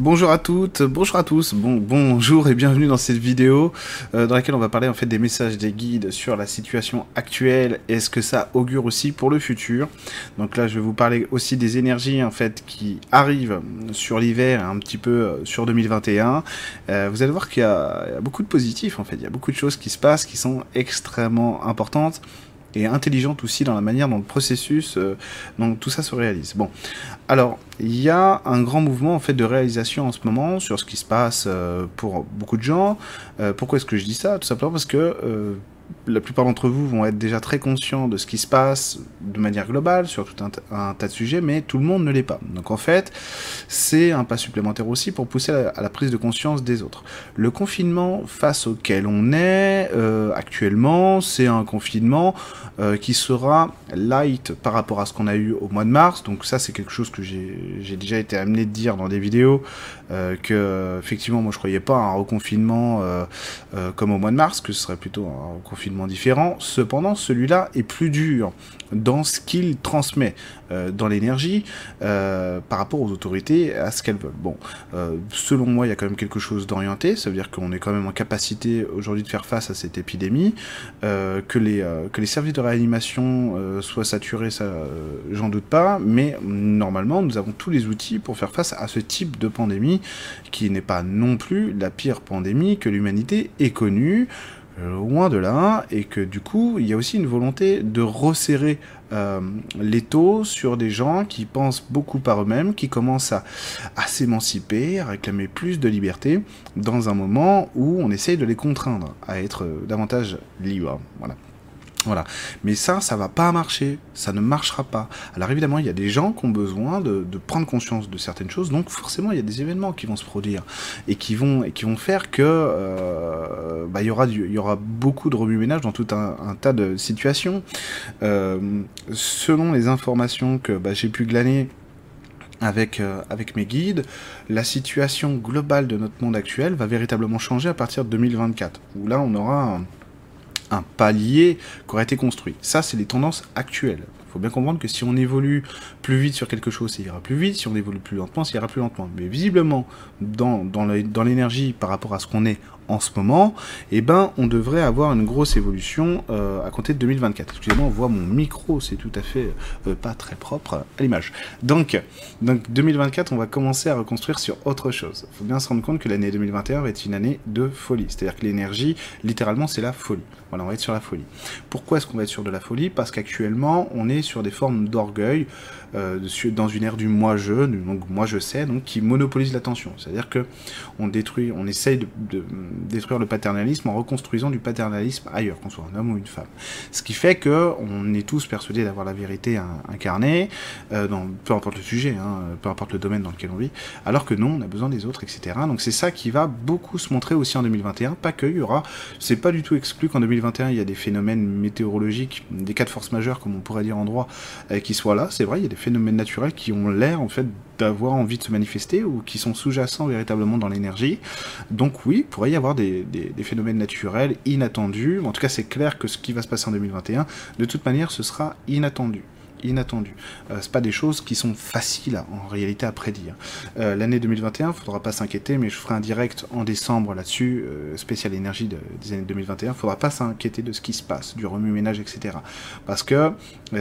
Bonjour à toutes, bonjour à tous, bon, bonjour et bienvenue dans cette vidéo euh, dans laquelle on va parler en fait des messages des guides sur la situation actuelle et ce que ça augure aussi pour le futur. Donc là je vais vous parler aussi des énergies en fait qui arrivent sur l'hiver un petit peu euh, sur 2021. Euh, vous allez voir qu'il y, y, a beaucoup de positifs en fait, il y a beaucoup de choses qui se passent qui sont extrêmement importantes et intelligente aussi dans la manière dont le processus, euh, dont tout ça se réalise. Bon, alors il y a un grand mouvement en fait de réalisation en ce moment sur ce qui se passe euh, pour beaucoup de gens. Euh, pourquoi est-ce que je dis ça? Tout simplement parce que la plupart d'entre vous vont être déjà très conscients de ce qui se passe de manière globale sur tout un, tas de sujets, mais tout le monde ne l'est pas. Donc en fait, c'est un pas supplémentaire aussi pour pousser à la, prise de conscience des autres. Le confinement face auquel on est euh, actuellement, c'est un confinement euh, qui sera light par rapport à ce qu'on a eu au mois de mars. Donc ça, c'est quelque chose que j'ai déjà été amené de dire dans des vidéos, euh, que effectivement, moi je croyais pas à un reconfinement comme au mois de mars, que ce serait plutôt un reconfinement différent. Cependant, celui-là est plus dur dans ce qu'il transmet euh, dans l'énergie euh, par rapport aux autorités, à ce qu'elles veulent. Bon, euh, selon moi, il y a quand même quelque chose d'orienté, ça veut dire qu'on est quand même en capacité aujourd'hui de faire face à cette épidémie, que, les, que les services de réanimation soient saturés, ça, j'en doute pas, mais normalement, nous avons tous les outils pour faire face à ce type de pandémie, qui n'est pas non plus la pire pandémie que l'humanité ait connue. Euh, loin de là, et que du coup, il y a aussi une volonté de resserrer euh, les taux sur des gens qui pensent beaucoup par eux-mêmes, qui commencent à, à s'émanciper, à réclamer plus de liberté, dans un moment où on essaye de les contraindre à être davantage libres. Voilà. Voilà. Mais ça, ça va pas marcher. Ça ne marchera pas. Alors évidemment, il y a des gens qui ont besoin de, prendre conscience de certaines choses. Donc forcément, il y a des événements qui vont se produire et qui vont et qui vont faire que euh, bah, il y aura il y aura beaucoup de remue-ménage dans tout un, tas de situations. Euh, selon les informations que bah, j'ai pu glaner avec, euh, avec mes guides, la situation globale de notre monde actuel va véritablement changer à partir de 2024, où là on aura palier qui aurait été construit. Ça, c'est les tendances actuelles. Il faut bien comprendre que si on évolue plus vite sur quelque chose, ça ira plus vite. Si on évolue plus lentement, ça ira plus lentement. Mais visiblement, dans, dans l'énergie par rapport à ce qu'on est en ce moment, eh ben, on devrait avoir une grosse évolution euh, à compter de 2024. Excusez-moi, on voit mon micro, c'est tout à fait euh, pas très propre à l'image. Donc, donc, 2024, on va commencer à reconstruire sur autre chose. Il faut bien se rendre compte que l'année 2021 va être une année de folie. C'est-à-dire que l'énergie, littéralement, c'est la folie. Voilà, on va être sur la folie. Pourquoi est-ce qu'on va être sur de la folie? Parce qu'actuellement, on est sur des formes d'orgueil, euh, dans une ère du moi-je, donc moi je sais, donc qui monopolise l'attention. C'est-à-dire que on détruit, on essaye de, détruire le paternalisme en reconstruisant du paternalisme ailleurs, qu'on soit un homme ou une femme. Ce qui fait que on est tous persuadés d'avoir la vérité incarnée, euh, peu importe le sujet, hein, peu importe le domaine dans lequel on vit, alors que non, on a besoin des autres, etc. Donc c'est ça qui va beaucoup se montrer aussi en 2021, pas que, il y aura, c'est pas du tout exclu qu'en 2021 il y a des phénomènes météorologiques, des cas de force majeure, comme on pourrait dire en droit, euh, qui soient là, c'est vrai, il y a des phénomènes naturels qui ont l'air en fait d'avoir envie de se manifester ou qui sont sous-jacents véritablement dans l'énergie. Donc oui, il pourrait y avoir des, phénomènes naturels inattendus. En tout cas, c'est clair que ce qui va se passer en 2021, de toute manière, ce sera inattendu inattendu. Euh, c'est pas des choses qui sont faciles en réalité à prédire. Euh, l'année 2021, faudra pas s'inquiéter, mais je ferai un direct en décembre là-dessus, euh, spécial énergie des années 2021. Faudra pas s'inquiéter de ce qui se passe, du remue-ménage, etc. Parce que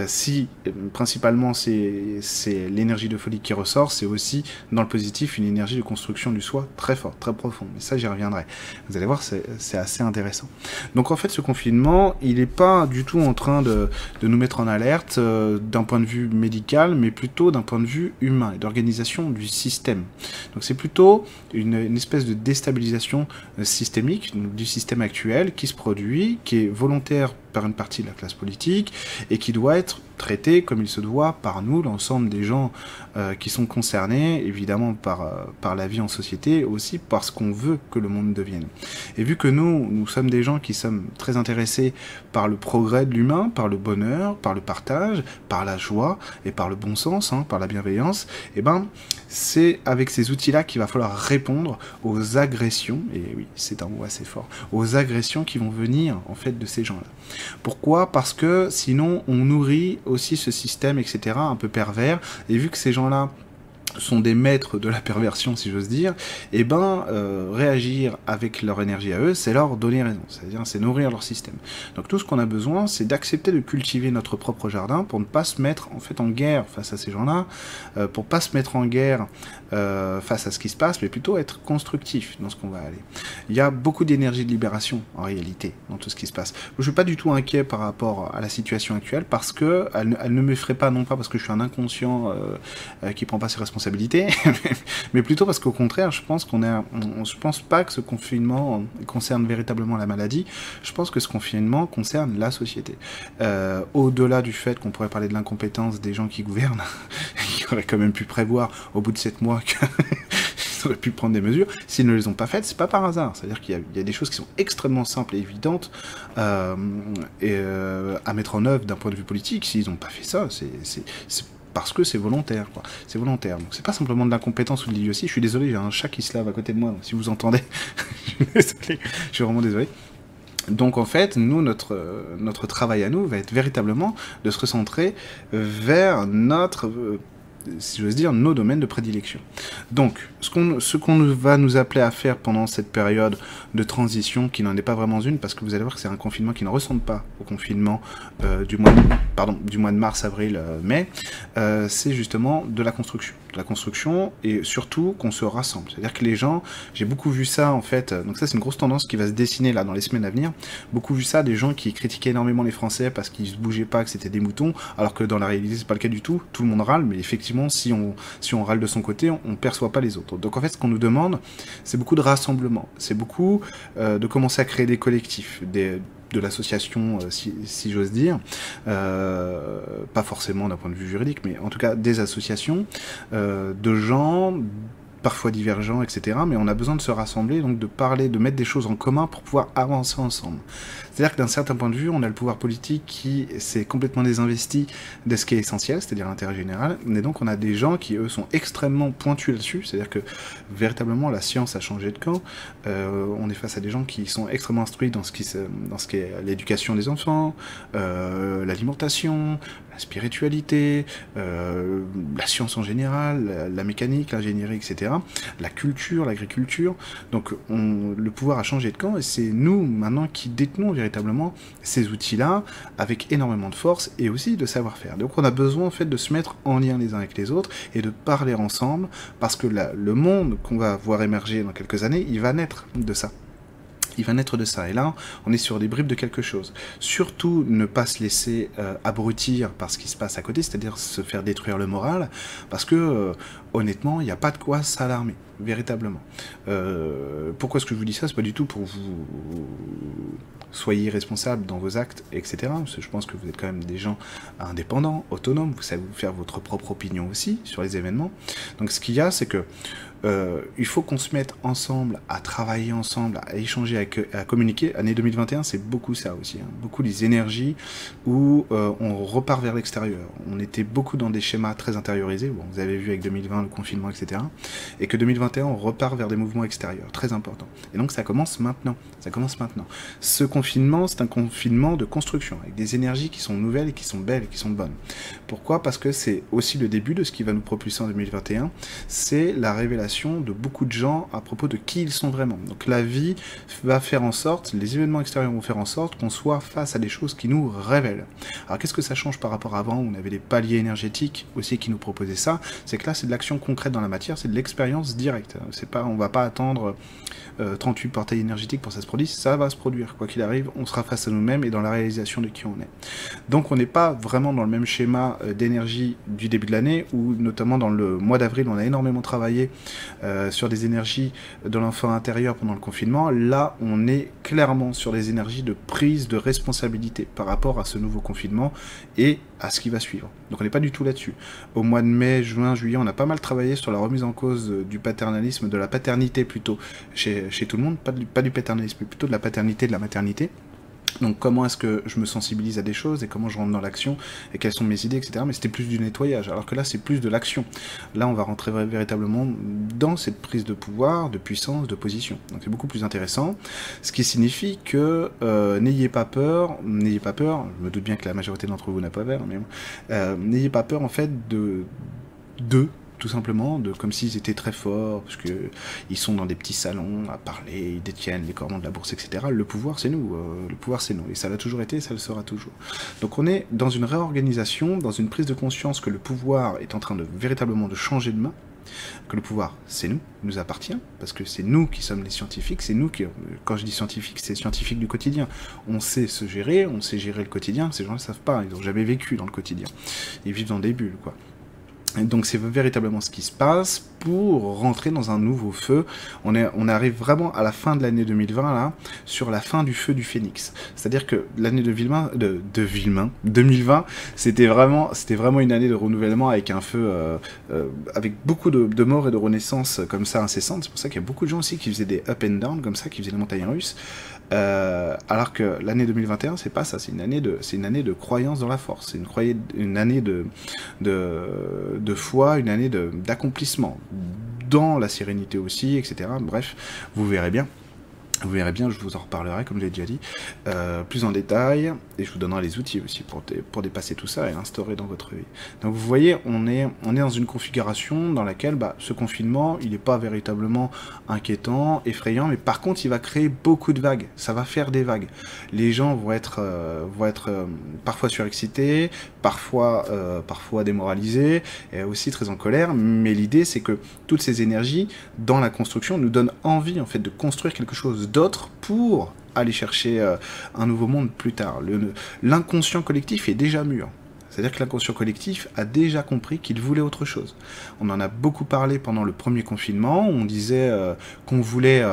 si principalement c'est l'énergie de folie qui ressort, c'est aussi dans le positif une énergie de construction du soi très forte, très profonde. Mais ça, j'y reviendrai. Vous allez voir, c'est assez intéressant. Donc en fait, ce confinement, il n'est pas du tout en train de, de nous mettre en alerte d'un point de vue médical, mais plutôt d'un point de vue humain et d'organisation du système. Donc c'est plutôt une, espèce de déstabilisation euh, systémique du système actuel qui se produit, qui est volontaire par une partie de la classe politique et qui doit être traité comme il se doit par nous, l'ensemble des gens euh, qui sont concernés, évidemment par, euh, par la vie en société, aussi parce qu'on veut que le monde devienne. Et vu que nous, nous sommes des gens qui sommes très intéressés par le progrès de l'humain, par le bonheur, par le partage, par la joie et par le bon sens, hein, par la bienveillance, et eh ben c'est avec ces outils-là qu'il va falloir répondre aux agressions, et oui, c'est un mot assez fort, aux agressions qui vont venir en fait de ces gens-là. Pourquoi? Parce que sinon on nourrit aussi ce système, etc., un peu pervers, et vu que ces gens-là sont des maîtres de la perversion, si j'ose dire, eh ben euh, réagir avec leur énergie à eux, c'est leur donner raison, c'est-à-dire c'est nourrir leur système. Donc tout ce qu'on a besoin, c'est d'accepter de cultiver notre propre jardin pour ne pas se mettre en fait en guerre face à ces gens-là, euh, pour pas se mettre en guerre euh, face à ce qui se passe, mais plutôt être constructif dans ce qu'on va aller. Il y a beaucoup d'énergie de libération en réalité dans tout ce qui se passe. Je suis pas du tout inquiet par rapport à la situation actuelle parce que elle, ne me ferait pas non pas parce que je suis un inconscient qui prend pas ses responsabilités mais plutôt parce qu'au contraire, je pense qu'on est, on, je pense pas que ce confinement concerne véritablement la maladie. Je pense que ce confinement concerne la société. Euh, au-delà du fait qu'on pourrait parler de l'incompétence des gens qui gouvernent, qui auraient quand même pu prévoir au bout de sept mois qu'ils auraient pu prendre des mesures. S'ils ne les ont pas faites, c'est pas par hasard. C'est-à-dire qu'il y, a des choses qui sont extrêmement simples et évidentes euh, et, euh, à mettre en œuvre d'un point de vue politique. S'ils n'ont pas fait ça, c'est parce que c'est volontaire. C'est volontaire. Donc c'est pas simplement de l'incompétence ou de l'idiotie. Je suis désolé, j'ai un chat qui se lave à côté de moi. Si vous entendez, je suis désolé. Je suis vraiment désolé. Donc en fait, nous, notre, notre travail à nous va être véritablement de se recentrer vers notre euh, si j'ose dire, nos domaines de prédilection. Donc, ce qu'on va nous appeler à faire pendant cette période de transition, qui n'en est pas vraiment une, parce que vous allez voir que c'est un confinement qui ne ressemble pas au confinement euh, du, mois de, pardon, du mois de mars, avril, euh, mai, euh, c'est justement de la construction. La construction et surtout qu'on se rassemble. C'est-à-dire que les gens, j'ai beaucoup vu ça en fait, donc ça c'est une grosse tendance qui va se dessiner là dans les semaines à venir, beaucoup vu ça des gens qui critiquaient énormément les Français parce qu'ils se bougeaient pas, que c'était des moutons, alors que dans la réalité c'est pas le cas du tout, tout le monde râle, mais effectivement si on, si on râle de son côté, on ne perçoit pas les autres. Donc en fait, ce qu'on nous demande, c'est beaucoup de rassemblement, c'est beaucoup euh, de commencer à créer des collectifs, des, de l'association, euh, si, j'ose dire, euh, pas forcément d'un point de vue juridique, mais en tout cas des associations de gens parfois divergents, etc. Mais on a besoin de se rassembler, donc de parler, de mettre des choses en commun pour pouvoir avancer ensemble. C'est-à-dire que d'un certain point de vue, on a le pouvoir politique qui s'est complètement désinvesti de ce qui est essentiel, c'est-à-dire l'intérêt général, et donc on a des gens qui, eux, sont extrêmement pointus là-dessus, c'est-à-dire que véritablement la science a changé de camp, euh, on est face à des gens qui sont extrêmement instruits dans ce qui, dans ce qui est l'éducation des enfants, euh, l'alimentation, la spiritualité, euh, la science en général, la, mécanique, l'ingénierie, etc., la culture, l'agriculture, donc on, le pouvoir a changé de camp, et c'est nous maintenant qui détenons véritablement véritablement ces outils-là avec énormément de force et aussi de savoir-faire. Donc on a besoin en fait de se mettre en lien les uns avec les autres et de parler ensemble parce que le monde qu'on va voir émerger dans quelques années, il va naître de ça il va naître de ça. Et là, on est sur des bribes de quelque chose. Surtout ne pas se laisser euh, abrutir par ce qui se passe à côté, c'est-à-dire se faire détruire le moral, parce que euh, honnêtement, il n'y a pas de quoi s'alarmer, véritablement. Euh, pourquoi est-ce que je vous dis ça? C'est pas du tout pour vous soyez responsable dans vos actes, etc. Je pense que vous êtes quand même des gens indépendants, autonomes, vous savez faire votre propre opinion aussi sur les événements. Donc ce qu'il y a, c'est que euh, il faut qu'on se mette ensemble, à travailler ensemble, à échanger, à, communiquer. Année 2021, c'est beaucoup ça aussi, hein. beaucoup les énergies où euh, on repart vers l'extérieur. On était beaucoup dans des schémas très intériorisés. Vous avez vu avec 2020 le confinement, etc. Et que 2021, on repart vers des mouvements extérieurs, très importants. Et donc ça commence maintenant. Ça commence maintenant. Ce confinement, c'est un confinement de construction avec des énergies qui sont nouvelles qui sont belles qui sont bonnes. Pourquoi? Parce que c'est aussi le début de ce qui va nous propulser en 2021. C'est la révélation de beaucoup de gens à propos de qui ils sont vraiment. Donc la vie va faire en sorte, les événements extérieurs vont faire en sorte qu'on soit face à des choses qui nous révèlent. Alors qu'est-ce que ça change par rapport à avant où on avait des paliers énergétiques aussi qui nous proposaient ça? C'est que là c'est de l'action concrète dans la matière, c'est de l'expérience directe. C'est pas, on va pas attendre 38 euh, portails énergétiques pour que ça se produise, ça va se produire. Quoi qu'il arrive, on sera face à nous-mêmes et dans la réalisation de qui on est. Donc on n'est pas vraiment dans le même schéma euh, d'énergie du début de l'année, où notamment dans le mois d'avril, on a énormément travaillé euh, sur des énergies de l'enfant intérieur pendant le confinement. Là, on est clairement sur des énergies de prise de responsabilité par rapport à ce nouveau confinement et à ce qui va suivre. Donc on n'est pas du tout là-dessus. Au mois de mai, juin, juillet, on a pas mal travaillé sur la remise en cause du paternalisme, de la paternité plutôt, chez, chez tout le monde, pas du, pas du paternalisme, mais plutôt de la paternité, de la maternité. Donc comment est-ce que je me sensibilise à des choses et comment je rentre dans l'action et quelles sont mes idées, etc. Mais c'était plus du nettoyage, alors que là c'est plus de l'action. Là on va rentrer véritablement dans cette prise de pouvoir, de puissance, de position. Donc c'est beaucoup plus intéressant, ce qui signifie que euh, n'ayez pas peur, n'ayez pas peur, je me doute bien que la majorité d'entre vous n'a pas peur, mais euh, n'ayez pas peur en fait de, de tout simplement, de comme s'ils étaient très forts, parce que ils sont dans des petits salons à parler, ils détiennent les cordons de la bourse, etc. Le pouvoir, c'est nous. Euh, le pouvoir, c'est nous. Et ça l'a toujours été, ça le sera toujours. Donc on est dans une réorganisation, dans une prise de conscience que le pouvoir est en train de véritablement de changer de main, que le pouvoir, c'est nous, nous appartient, parce que c'est nous qui sommes les scientifiques, c'est nous qui, quand je dis scientifiques, c'est scientifiques du quotidien. On sait se gérer, on sait gérer le quotidien, ces gens-là ne savent pas, ils n'ont jamais vécu dans le quotidien. Ils vivent dans des bulles, quoi donc c'est véritablement ce qui se passe pour rentrer dans un nouveau feu. On, arrive vraiment à la fin de l'année 2020 là, sur la fin du feu du phénix. C'est-à-dire que l'année de Villemain, de, de Villemain, 2020, c'était vraiment, c'était vraiment une année de renouvellement avec un feu, euh, euh, avec beaucoup de, morts et de renaissances comme ça incessantes. C'est pour ça qu'il y a beaucoup de gens aussi qui faisaient des up and down comme ça, qui faisaient les montagnes russes. Euh, alors que l'année 2021, c'est pas ça, c'est une année de, c'est une année de croyance dans la force, c'est une, une année de, de, de foi, une année d'accomplissement, dans la sérénité aussi, etc. Bref, vous verrez bien. Vous verrez bien, je vous en reparlerai, comme j'ai déjà dit, euh, plus en détail, et je vous donnerai les outils aussi pour, dépasser tout ça et l'instaurer dans votre vie. Donc vous voyez, on est, dans une configuration dans laquelle bah, ce confinement, il n'est pas véritablement inquiétant, effrayant, mais par contre, il va créer beaucoup de vagues. Ça va faire des vagues. Les gens vont être, euh, euh, parfois surexcités, parfois, parfois démoralisés, et aussi très en colère, mais l'idée, c'est que toutes ces énergies, dans la construction, nous donnent envie, en fait, de construire quelque chose d'autres pour aller chercher euh, un nouveau monde plus tard. L'inconscient collectif est déjà mûr. C'est-à-dire que l'inconscient collectif a déjà compris qu'il voulait autre chose. On en a beaucoup parlé pendant le premier confinement, on disait euh, qu'on voulait...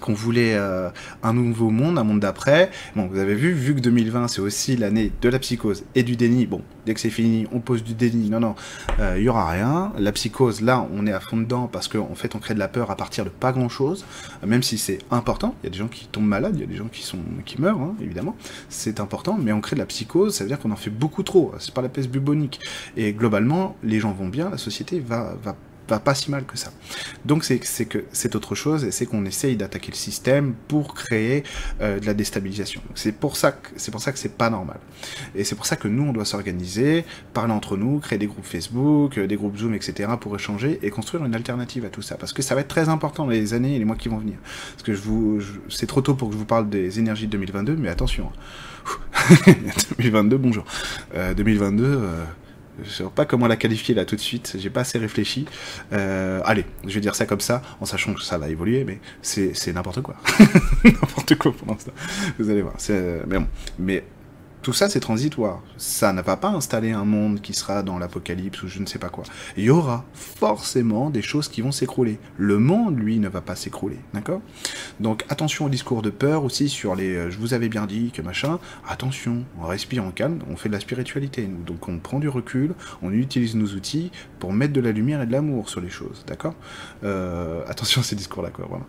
Qu'on voulait euh, un nouveau monde, un monde d'après. Bon, vous avez vu, vu que 2020 c'est aussi l'année de la psychose et du déni, bon, dès que c'est fini, on pose du déni, non, non, il euh, aura rien. La psychose, là, on est à fond dedans parce qu'en en fait, on crée de la peur à partir de pas grand-chose, même si c'est important. Il y a des gens qui tombent malades, il y a des gens qui, sont, qui meurent, hein, évidemment, c'est important, mais on crée de la psychose, ça veut dire qu'on en fait beaucoup trop, c'est pas la peste bubonique. Et globalement, les gens vont bien, la société va, va va pas si mal que ça. Donc c'est que c'est autre chose, et c'est qu'on essaye d'attaquer le système pour créer euh, de la déstabilisation. C'est pour ça que c'est pour ça que c'est pas normal. Et c'est pour ça que nous on doit s'organiser, parler entre nous, créer des groupes Facebook, euh, des groupes Zoom, etc. pour échanger et construire une alternative à tout ça. Parce que ça va être très important dans les années et les mois qui vont venir. Parce que je vous, c'est trop tôt pour que je vous parle des énergies de 2022, mais attention. 2022, bonjour. Euh, 2022. Euh, je sais pas comment la qualifier là tout de suite, j'ai pas assez réfléchi. Euh, allez, je vais dire ça comme ça, en sachant que ça va évoluer, mais c'est n'importe quoi. n'importe quoi pour l'instant. Vous allez voir. Mais bon, mais tout ça, c'est transitoire. Ça ne va pas installer un monde qui sera dans l'apocalypse ou je ne sais pas quoi. Il y aura forcément des choses qui vont s'écrouler. Le monde, lui, ne va pas s'écrouler. D'accord? Donc attention au discours de peur aussi sur les euh, je vous avais bien dit que machin. Attention, on respire en calme, on fait de la spiritualité. Donc on prend du recul, on utilise nos outils pour mettre de la lumière et de l'amour sur les choses. D'accord? Euh, Attention à ces discours-là, quoi, vraiment.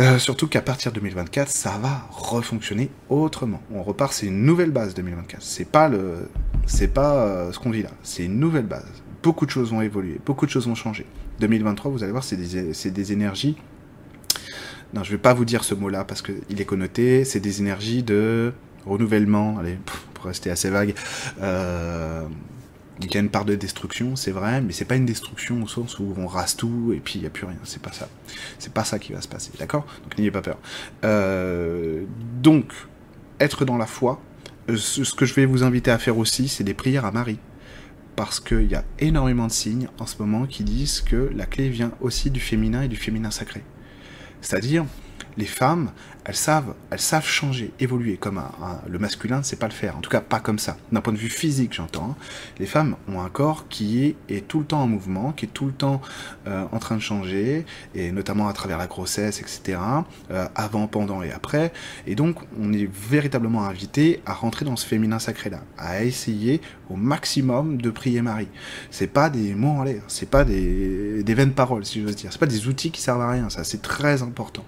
Euh, surtout qu'à partir de 2024, ça va refonctionner autrement. On repart, c'est une nouvelle base 2024. C'est pas le, c'est pas euh, ce qu'on vit là. C'est une nouvelle base. Beaucoup de choses vont évoluer, beaucoup de choses vont changer. 2023, vous allez voir, c'est des, c'est des énergies. Non, je vais pas vous dire ce mot-là parce qu'il est connoté. C'est des énergies de renouvellement. Allez, pour rester assez vague. Euh, il y a une part de destruction, c'est vrai, mais c'est pas une destruction au sens où on rase tout et puis il n'y a plus rien. C'est pas ça. C'est pas ça qui va se passer, d'accord? Donc n'ayez pas peur. Euh, donc, être dans la foi, euh, ce que je vais vous inviter à faire aussi, c'est des prières à Marie. Parce qu'il y a énormément de signes en ce moment qui disent que la clé vient aussi du féminin et du féminin sacré. C'est-à-dire, les femmes, elles savent, elles savent changer, évoluer. Comme le masculin ne sait pas le faire. En tout cas, pas comme ça. D'un point de vue physique, j'entends. Hein. Les femmes ont un corps qui est, tout le temps en mouvement, qui est tout le temps euh, en train de changer, et notamment à travers la grossesse, etc. Euh, avant, pendant et après. Et donc, on est véritablement invité à rentrer dans ce féminin sacré-là, à essayer au maximum de prier Marie. C'est pas des mots en l'air, c'est pas des, vaines paroles, si j'ose dire. C'est pas des outils qui servent à rien. Ça, c'est très important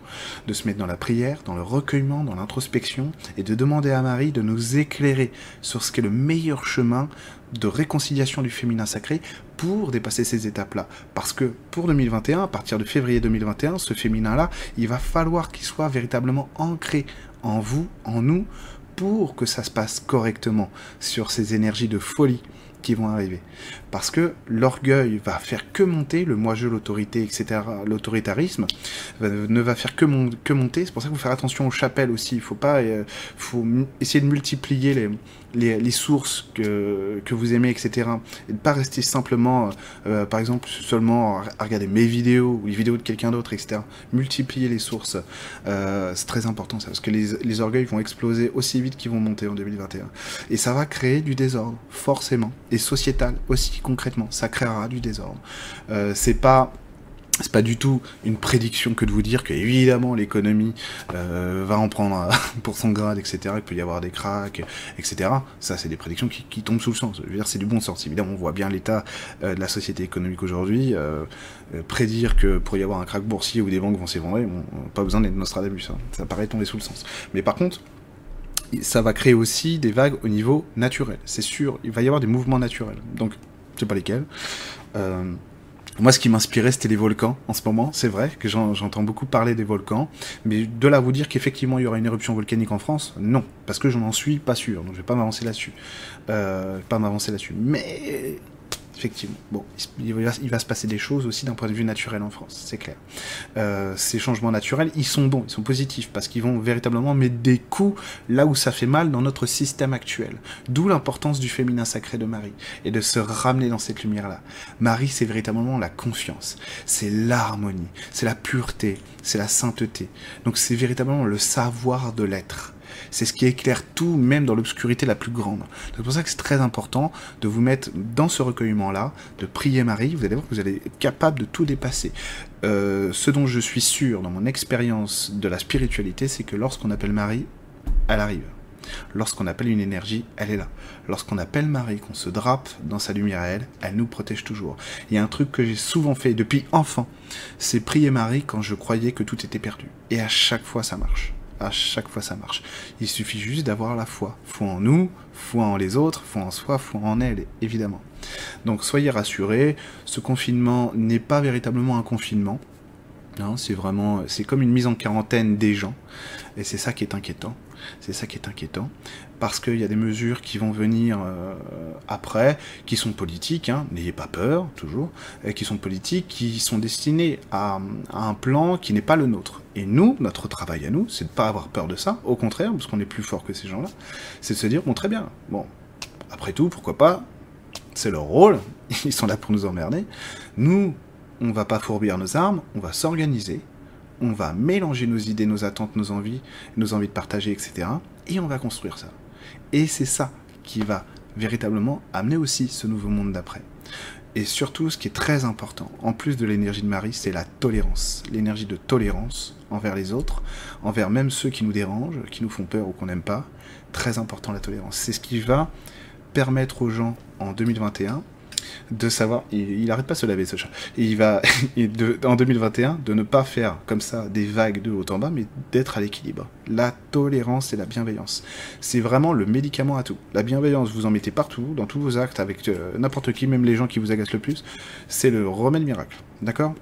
de se mettre dans la prière, dans le recueillement, dans l'introspection, et de demander à Marie de nous éclairer sur ce qu'est le meilleur chemin de réconciliation du féminin sacré pour dépasser ces étapes-là. Parce que pour 2021, à partir de février 2021, ce féminin-là, il va falloir qu'il soit véritablement ancré en vous, en nous, pour que ça se passe correctement sur ces énergies de folie qui vont arriver. Parce que l'orgueil va faire que monter, le moi-je, l'autorité, etc., l'autoritarisme ne va faire que, que monter. C'est pour ça qu'il faut faire attention aux chapelles aussi. Il faut pas, euh, faut essayer de multiplier les, les, sources que, que vous aimez, etc. Et de pas rester simplement, euh, par exemple, seulement à regarder mes vidéos ou les vidéos de quelqu'un d'autre, etc. Multiplier les sources, euh, c'est très important ça, parce que les, les orgueils vont exploser aussi vite qu'ils vont monter en 2021. Et ça va créer du désordre, forcément. Et sociétal aussi, concrètement. Ça créera du désordre. Euh, c'est pas c'est pas du tout une prédiction que de vous dire que évidemment l'économie euh, va en prendre pour son grade, etc. Il peut y avoir des cracks, etc. Ça, c'est des prédictions qui, tombent sous le sens. Je veux dire, c'est du bon sens. Évidemment, on voit bien l'état euh, de la société économique aujourd'hui. Prédire que pour y avoir un crack boursier ou des banques vont s'effondrer, bon, pas besoin d'être Nostradamus. Hein. Ça paraît tomber sous le sens. Mais par contre, ça va créer aussi des vagues au niveau naturel. C'est sûr, il va y avoir des mouvements naturels. Donc, je sais pas lesquels. Euh, moi, ce qui m'inspirait, c'était les volcans en ce moment. C'est vrai que j'entends beaucoup parler des volcans, mais de là vous dire qu'effectivement il y aura une éruption volcanique en France, non, parce que je n'en suis pas sûr. Donc je vais pas m'avancer là-dessus, euh, pas m'avancer là-dessus. Mais effectivement. Bon, il va, se passer des choses aussi d'un point de vue naturel en France, c'est clair. Euh, ces changements naturels, ils sont bons, ils sont positifs, parce qu'ils vont véritablement mettre des coups là où ça fait mal dans notre système actuel. D'où l'importance du féminin sacré de Marie, et de se ramener dans cette lumière-là. Marie, c'est véritablement la confiance, c'est l'harmonie, c'est la pureté, c'est la sainteté. Donc c'est véritablement le savoir de l'être. C'est ce qui éclaire tout, même dans l'obscurité la plus grande. C'est pour ça que c'est très important de vous mettre dans ce recueillement-là, de prier Marie. Vous allez voir que vous allez être capable de tout dépasser. Euh, ce dont je suis sûr dans mon expérience de la spiritualité, c'est que lorsqu'on appelle Marie, elle arrive. Lorsqu'on appelle une énergie, elle est là. Lorsqu'on appelle Marie, qu'on se drape dans sa lumière à elle, elle nous protège toujours. Il y a un truc que j'ai souvent fait depuis enfant, c'est prier Marie quand je croyais que tout était perdu. Et à chaque fois, ça marche à chaque fois ça marche. Il suffit juste d'avoir la foi. Foi en nous, foi en les autres, foi en soi, foi en elle, évidemment. Donc soyez rassurés, ce confinement n'est pas véritablement un confinement. Non, c'est vraiment, c'est comme une mise en quarantaine des gens, et c'est ça qui est inquiétant. C'est ça qui est inquiétant, parce qu'il y a des mesures qui vont venir euh, après, qui sont politiques, hein, n'ayez pas peur, toujours, qui sont politiques, qui sont destinées à, à un plan qui n'est pas le nôtre. Et nous, notre travail à nous, c'est de ne pas avoir peur de ça, au contraire, parce qu'on est plus fort que ces gens-là, c'est de se dire, bon, très bien, bon, après tout, pourquoi pas, c'est leur rôle, ils sont là pour nous emmerder, nous, on va pas fourbir nos armes, on va s'organiser, on va mélanger nos idées, nos attentes, nos envies, nos envies de partager, etc. Et on va construire ça. Et c'est ça qui va véritablement amener aussi ce nouveau monde d'après. Et surtout, ce qui est très important, en plus de l'énergie de Marie, c'est la tolérance. L'énergie de tolérance envers les autres, envers même ceux qui nous dérangent, qui nous font peur ou qu'on n'aime pas. Très important la tolérance. C'est ce qui va permettre aux gens en 2021 de savoir, il, arrête pas de se laver ce chat, et il va, en 2021, de ne pas faire comme ça des vagues de haut en bas, mais d'être à l'équilibre. La tolérance et la bienveillance. C'est vraiment le médicament à tout. La bienveillance, vous en mettez partout, dans tous vos actes, avec euh, n'importe qui, même les gens qui vous agacent le plus. C'est le remède miracle. D'accord?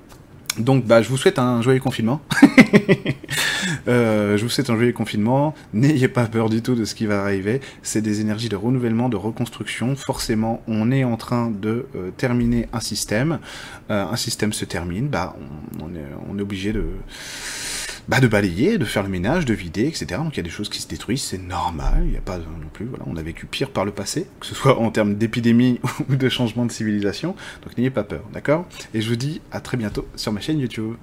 Donc, bah, je vous souhaite un joyeux confinement. euh, je vous souhaite un joyeux confinement. N'ayez pas peur du tout de ce qui va arriver. C'est des énergies de renouvellement, de reconstruction. Forcément, on est en train de euh, terminer un système. Euh, un système se termine. Bah, on, est obligé de bah, de balayer, de faire le ménage, de vider, etc. Donc il y a des choses qui se détruisent, c'est normal, il n'y a pas non plus, voilà, on a vécu pire par le passé, que ce soit en termes d'épidémie ou de changement de civilisation, donc n'ayez pas peur, d'accord? Et je vous dis à très bientôt sur ma chaîne YouTube.